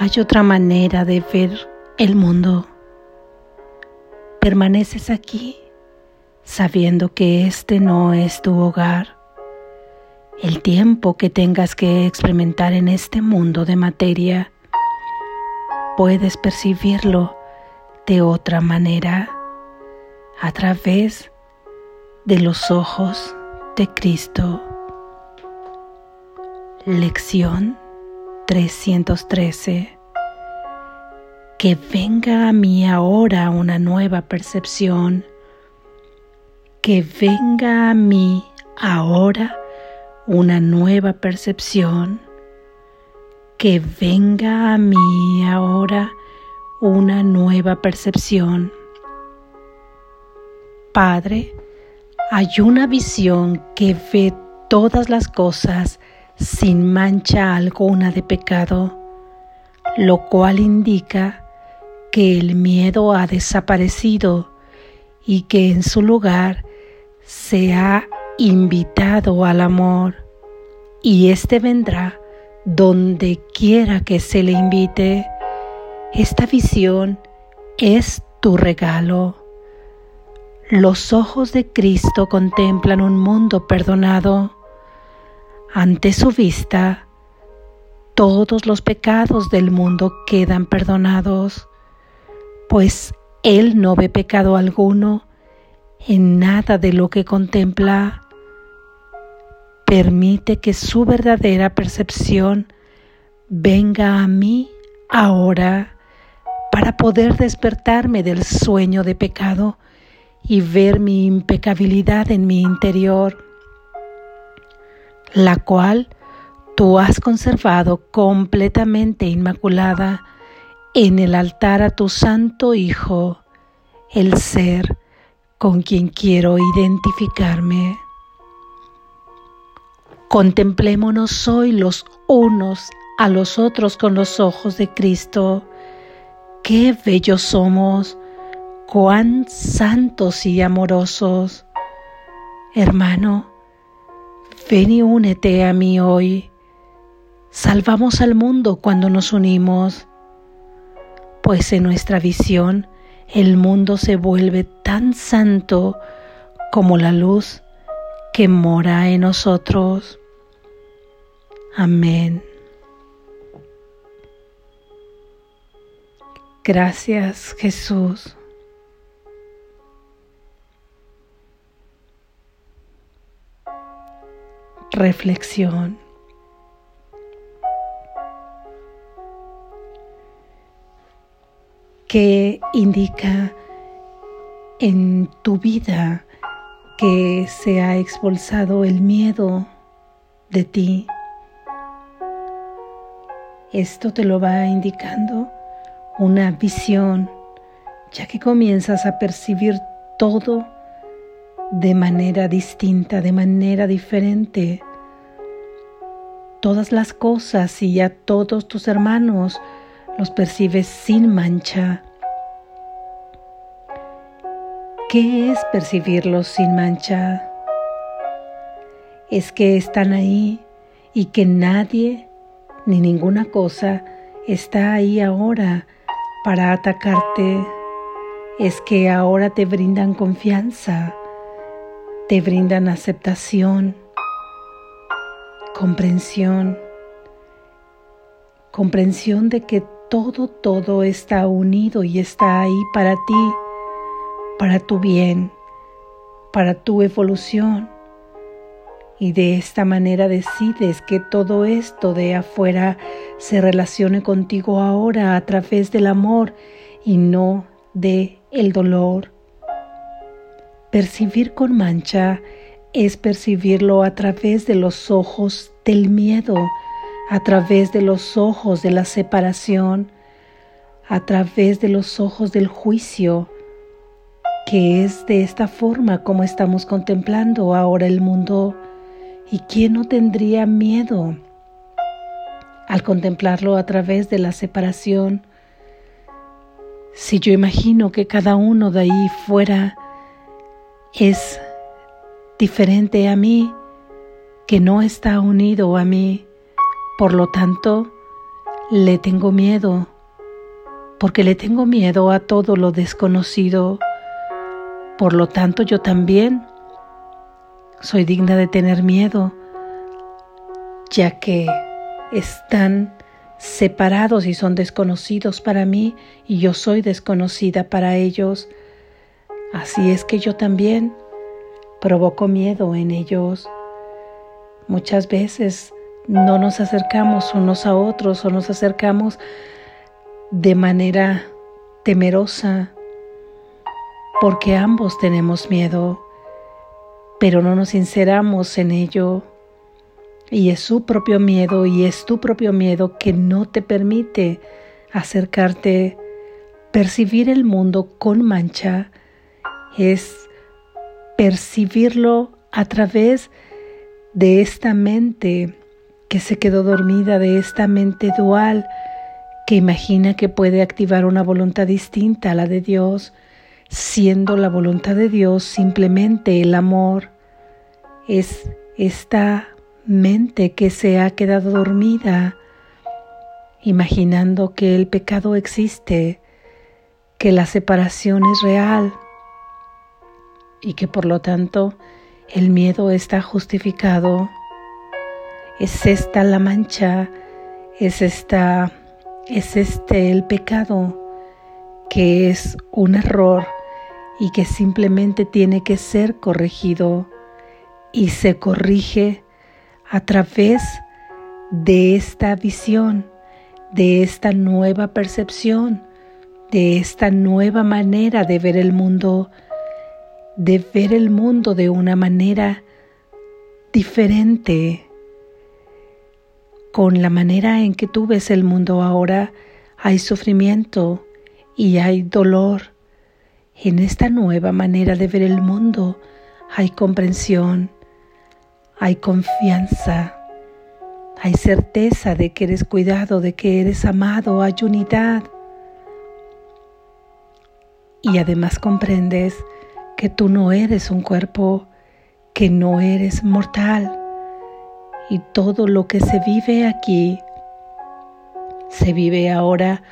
hay otra manera de ver el mundo. Permaneces aquí sabiendo que este no es tu hogar. El tiempo que tengas que experimentar en este mundo de materia, puedes percibirlo de otra manera a través de los ojos de Cristo. Lección 313. Que venga a mí ahora una nueva percepción. Que venga a mí ahora una nueva percepción. Que venga a mí ahora una nueva percepción. Padre, hay una visión que ve todas las cosas sin mancha alguna de pecado, lo cual indica que el miedo ha desaparecido y que en su lugar se ha invitado al amor y éste vendrá donde quiera que se le invite. Esta visión es tu regalo. Los ojos de Cristo contemplan un mundo perdonado ante su vista, todos los pecados del mundo quedan perdonados, pues Él no ve pecado alguno en nada de lo que contempla. Permite que su verdadera percepción venga a mí ahora para poder despertarme del sueño de pecado y ver mi impecabilidad en mi interior la cual tú has conservado completamente inmaculada en el altar a tu Santo Hijo, el ser con quien quiero identificarme. Contemplémonos hoy los unos a los otros con los ojos de Cristo. Qué bellos somos, cuán santos y amorosos. Hermano, Ven y únete a mí hoy. Salvamos al mundo cuando nos unimos, pues en nuestra visión el mundo se vuelve tan santo como la luz que mora en nosotros. Amén. Gracias Jesús. Reflexión. que indica en tu vida que se ha expulsado el miedo de ti. Esto te lo va indicando una visión, ya que comienzas a percibir todo de manera distinta, de manera diferente. Todas las cosas y a todos tus hermanos los percibes sin mancha. ¿Qué es percibirlos sin mancha? Es que están ahí y que nadie ni ninguna cosa está ahí ahora para atacarte. Es que ahora te brindan confianza te brindan aceptación, comprensión, comprensión de que todo, todo está unido y está ahí para ti, para tu bien, para tu evolución. Y de esta manera decides que todo esto de afuera se relacione contigo ahora a través del amor y no de el dolor Percibir con mancha es percibirlo a través de los ojos del miedo, a través de los ojos de la separación, a través de los ojos del juicio, que es de esta forma como estamos contemplando ahora el mundo. ¿Y quién no tendría miedo al contemplarlo a través de la separación? Si yo imagino que cada uno de ahí fuera es diferente a mí, que no está unido a mí. Por lo tanto, le tengo miedo, porque le tengo miedo a todo lo desconocido. Por lo tanto, yo también soy digna de tener miedo, ya que están separados y son desconocidos para mí y yo soy desconocida para ellos. Así es que yo también provoco miedo en ellos. Muchas veces no nos acercamos unos a otros o nos acercamos de manera temerosa porque ambos tenemos miedo, pero no nos sinceramos en ello. Y es su propio miedo y es tu propio miedo que no te permite acercarte, percibir el mundo con mancha, es percibirlo a través de esta mente que se quedó dormida, de esta mente dual que imagina que puede activar una voluntad distinta a la de Dios, siendo la voluntad de Dios simplemente el amor. Es esta mente que se ha quedado dormida, imaginando que el pecado existe, que la separación es real y que por lo tanto el miedo está justificado. Es esta la mancha, es esta es este el pecado que es un error y que simplemente tiene que ser corregido y se corrige a través de esta visión, de esta nueva percepción, de esta nueva manera de ver el mundo, de ver el mundo de una manera diferente. Con la manera en que tú ves el mundo ahora, hay sufrimiento y hay dolor. En esta nueva manera de ver el mundo hay comprensión hay confianza, hay certeza de que eres cuidado, de que eres amado, hay unidad. Y además comprendes que tú no eres un cuerpo, que no eres mortal. Y todo lo que se vive aquí, se vive ahora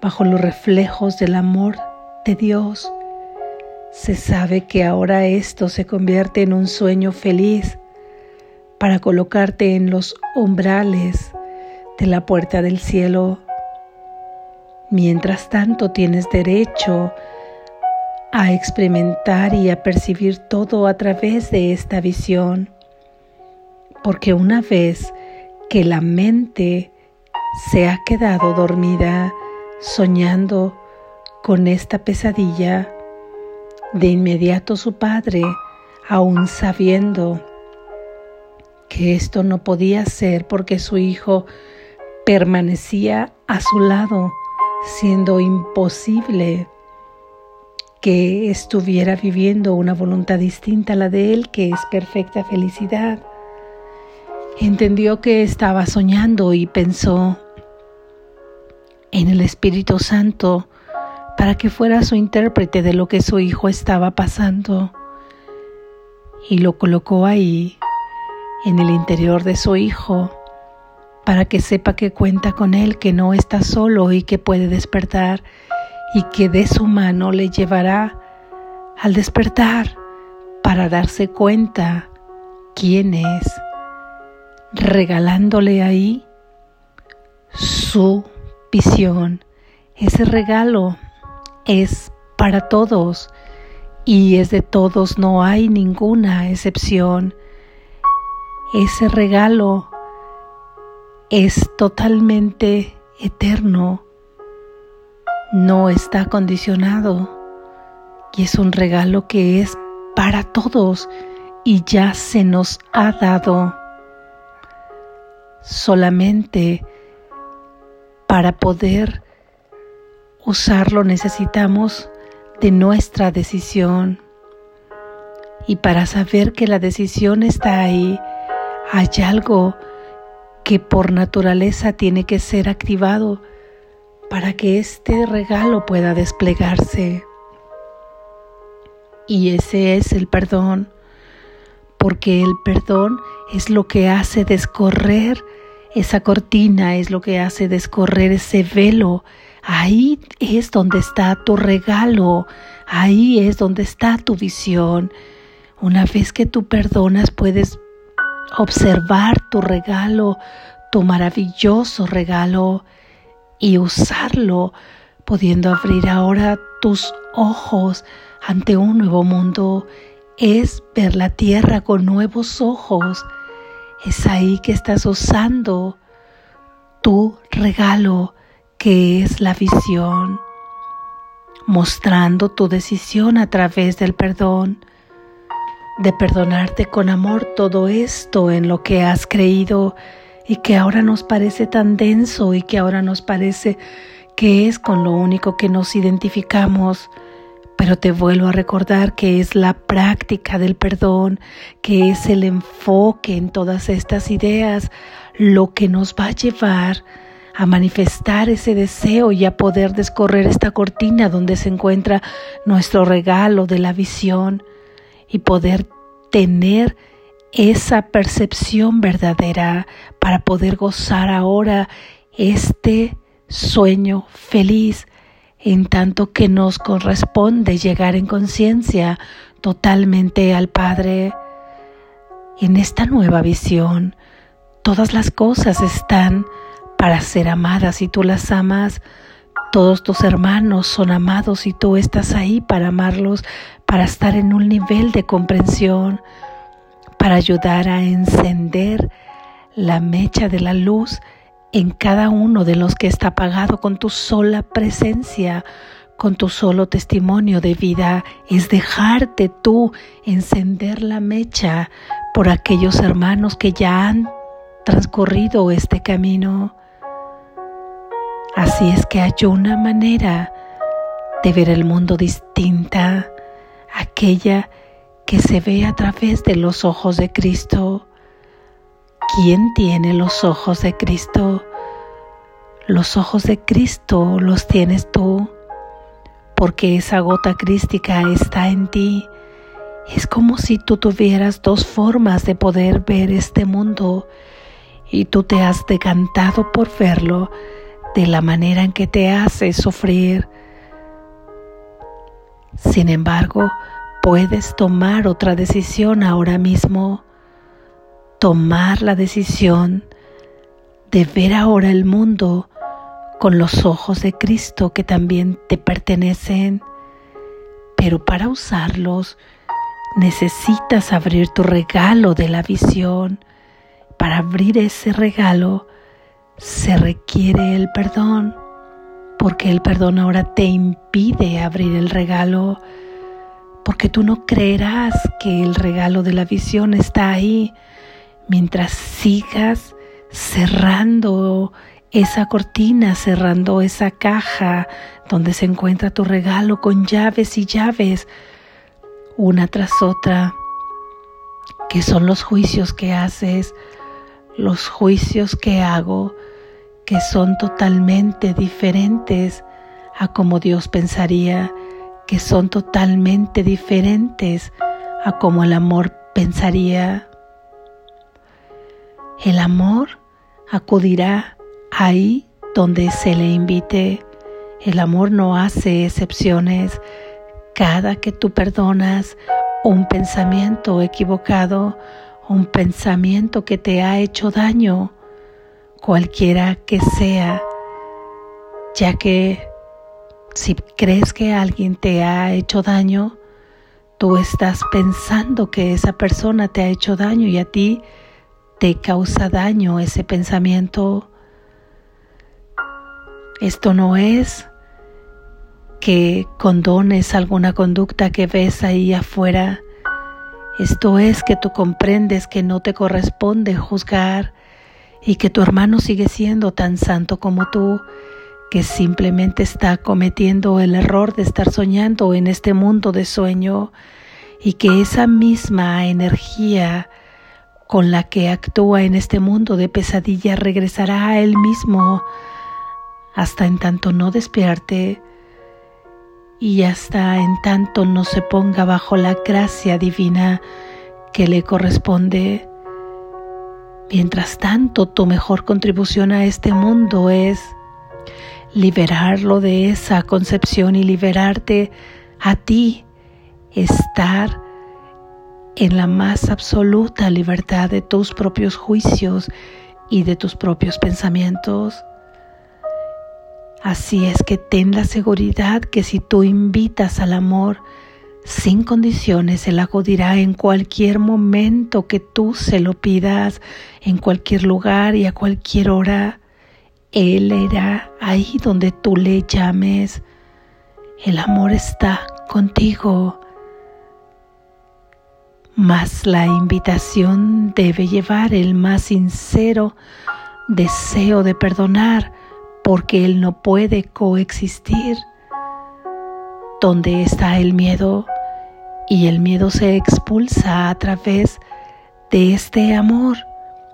bajo los reflejos del amor de Dios. Se sabe que ahora esto se convierte en un sueño feliz para colocarte en los umbrales de la puerta del cielo. Mientras tanto tienes derecho a experimentar y a percibir todo a través de esta visión, porque una vez que la mente se ha quedado dormida soñando con esta pesadilla, de inmediato su padre, aún sabiendo que esto no podía ser porque su hijo permanecía a su lado, siendo imposible que estuviera viviendo una voluntad distinta a la de él, que es perfecta felicidad. Entendió que estaba soñando y pensó en el Espíritu Santo para que fuera su intérprete de lo que su hijo estaba pasando y lo colocó ahí en el interior de su Hijo, para que sepa que cuenta con Él, que no está solo y que puede despertar y que de su mano le llevará al despertar para darse cuenta quién es, regalándole ahí su visión. Ese regalo es para todos y es de todos, no hay ninguna excepción. Ese regalo es totalmente eterno, no está condicionado y es un regalo que es para todos y ya se nos ha dado. Solamente para poder usarlo necesitamos de nuestra decisión. Y para saber que la decisión está ahí, hay algo que por naturaleza tiene que ser activado para que este regalo pueda desplegarse. Y ese es el perdón, porque el perdón es lo que hace descorrer esa cortina es lo que hace descorrer ese velo. Ahí es donde está tu regalo, ahí es donde está tu visión. Una vez que tú perdonas puedes observar tu regalo, tu maravilloso regalo y usarlo, pudiendo abrir ahora tus ojos ante un nuevo mundo. Es ver la tierra con nuevos ojos es ahí que estás usando tu regalo que es la visión, mostrando tu decisión a través del perdón, de perdonarte con amor todo esto en lo que has creído y que ahora nos parece tan denso y que ahora nos parece que es con lo único que nos identificamos. Pero te vuelvo a recordar que es la práctica del perdón, que es el enfoque en todas estas ideas lo que nos va a llevar a manifestar ese deseo y a poder descorrer esta cortina donde se encuentra nuestro regalo de la visión y poder tener esa percepción verdadera para poder gozar ahora este sueño feliz en tanto que nos corresponde llegar en conciencia totalmente al Padre. En esta nueva visión, todas las cosas están para ser amadas y tú las amas. Todos tus hermanos son amados y tú estás ahí para amarlos, para estar en un nivel de comprensión, para ayudar a encender la mecha de la luz en cada uno de los que está apagado con tu sola presencia, con tu solo testimonio de vida, es dejarte tú encender la mecha por aquellos hermanos que ya han transcurrido este camino. Así es que hay una manera de ver el mundo distinta, aquella que se ve a través de los ojos de Cristo ¿Quién tiene los ojos de Cristo? Los ojos de Cristo los tienes tú, porque esa gota crística está en ti. Es como si tú tuvieras dos formas de poder ver este mundo y tú te has decantado por verlo de la manera en que te hace sufrir. Sin embargo, puedes tomar otra decisión ahora mismo. Tomar la decisión de ver ahora el mundo con los ojos de Cristo que también te pertenecen, pero para usarlos necesitas abrir tu regalo de la visión. Para abrir ese regalo se requiere el perdón, porque el perdón ahora te impide abrir el regalo, porque tú no creerás que el regalo de la visión está ahí, mientras sigas cerrando esa cortina, cerrando esa caja donde se encuentra tu regalo con llaves y llaves, una tras otra, que son los juicios que haces, los juicios que hago, que son totalmente diferentes a como Dios pensaría, que son totalmente diferentes a como el amor pensaría el amor acudirá ahí donde se le invite. El amor no hace excepciones. Cada que tú perdonas un pensamiento equivocado, un pensamiento que te ha hecho daño, cualquiera que sea, ya que si crees que alguien te ha hecho daño, tú estás pensando que esa persona te ha hecho daño y a ti te causa daño ese pensamiento. Esto no es que condones alguna conducta que ves ahí afuera. Esto es que tú comprendes que no te corresponde juzgar y que tu hermano sigue siendo tan santo como tú, que simplemente está cometiendo el error de estar soñando en este mundo de sueño y que esa misma energía con la que actúa en este mundo de pesadilla regresará a él mismo hasta en tanto no despierte y hasta en tanto no se ponga bajo la gracia divina que le corresponde. Mientras tanto, tu mejor contribución a este mundo es liberarlo de esa concepción y liberarte a ti, estar en la más absoluta libertad de tus propios juicios y de tus propios pensamientos. Así es que ten la seguridad que si tú invitas al amor sin condiciones, Él acudirá en cualquier momento que tú se lo pidas, en cualquier lugar y a cualquier hora. Él irá ahí donde tú le llames. El amor está contigo. Mas la invitación debe llevar el más sincero deseo de perdonar, porque Él no puede coexistir. Donde está el miedo, y el miedo se expulsa a través de este amor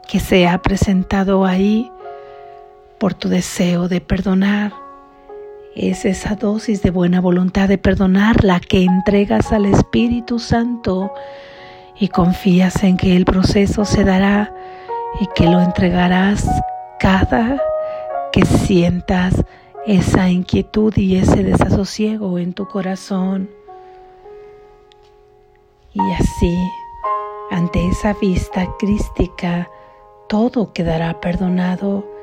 que se ha presentado ahí por tu deseo de perdonar. Es esa dosis de buena voluntad de perdonar la que entregas al Espíritu Santo y confías en que el proceso se dará y que lo entregarás cada que sientas esa inquietud y ese desasosiego en tu corazón. Y así, ante esa vista crística, todo quedará perdonado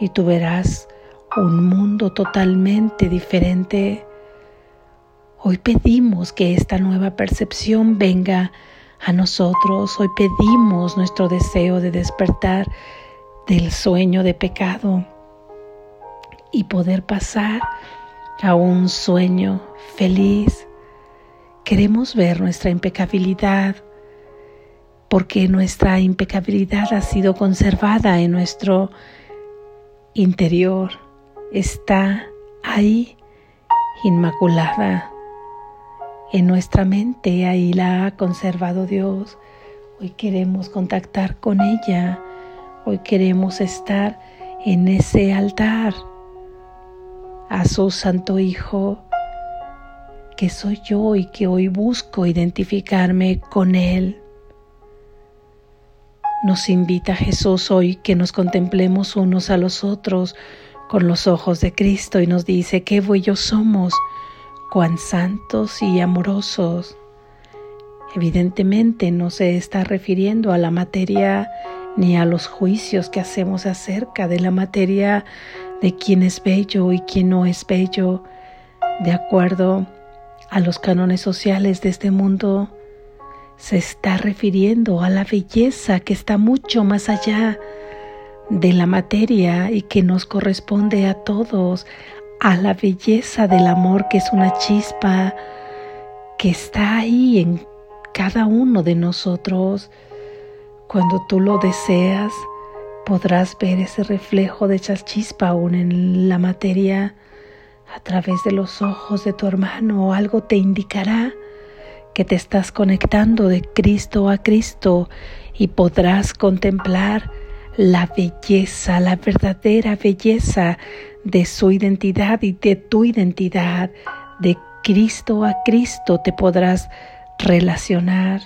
y tú verás un mundo totalmente diferente. Hoy pedimos que esta nueva percepción venga a nosotros. Hoy pedimos nuestro deseo de despertar del sueño de pecado y poder pasar a un sueño feliz. Queremos ver nuestra impecabilidad porque nuestra impecabilidad ha sido conservada en nuestro interior está ahí inmaculada. En nuestra mente ahí la ha conservado Dios. Hoy queremos contactar con ella. Hoy queremos estar en ese altar a su Santo Hijo, que soy yo y que hoy busco identificarme con Él. Nos invita Jesús hoy que nos contemplemos unos a los otros con los ojos de Cristo y nos dice qué buenos somos, cuán santos y amorosos. Evidentemente no se está refiriendo a la materia ni a los juicios que hacemos acerca de la materia de quién es bello y quién no es bello, de acuerdo a los cánones sociales de este mundo se está refiriendo a la belleza que está mucho más allá de la materia y que nos corresponde a todos, a la belleza del amor que es una chispa que está ahí en cada uno de nosotros. Cuando tú lo deseas, podrás ver ese reflejo de esa chispa aún en la materia a través de los ojos de tu hermano o algo te indicará que te estás conectando de Cristo a Cristo y podrás contemplar la belleza, la verdadera belleza de su identidad y de tu identidad. De Cristo a Cristo te podrás relacionar.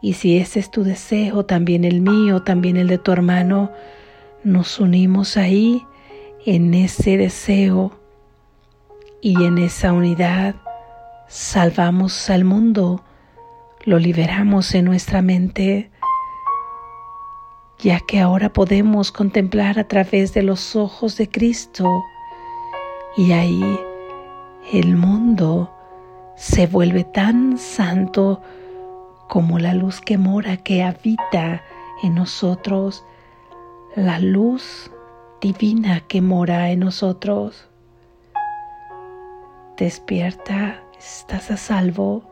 Y si ese es tu deseo, también el mío, también el de tu hermano, nos unimos ahí en ese deseo y en esa unidad salvamos al mundo, lo liberamos en nuestra mente, ya que ahora podemos contemplar a través de los ojos de Cristo. Y ahí el mundo se vuelve tan santo como la luz que mora, que habita en nosotros, la luz divina que mora en nosotros. Despierta Estás a salvo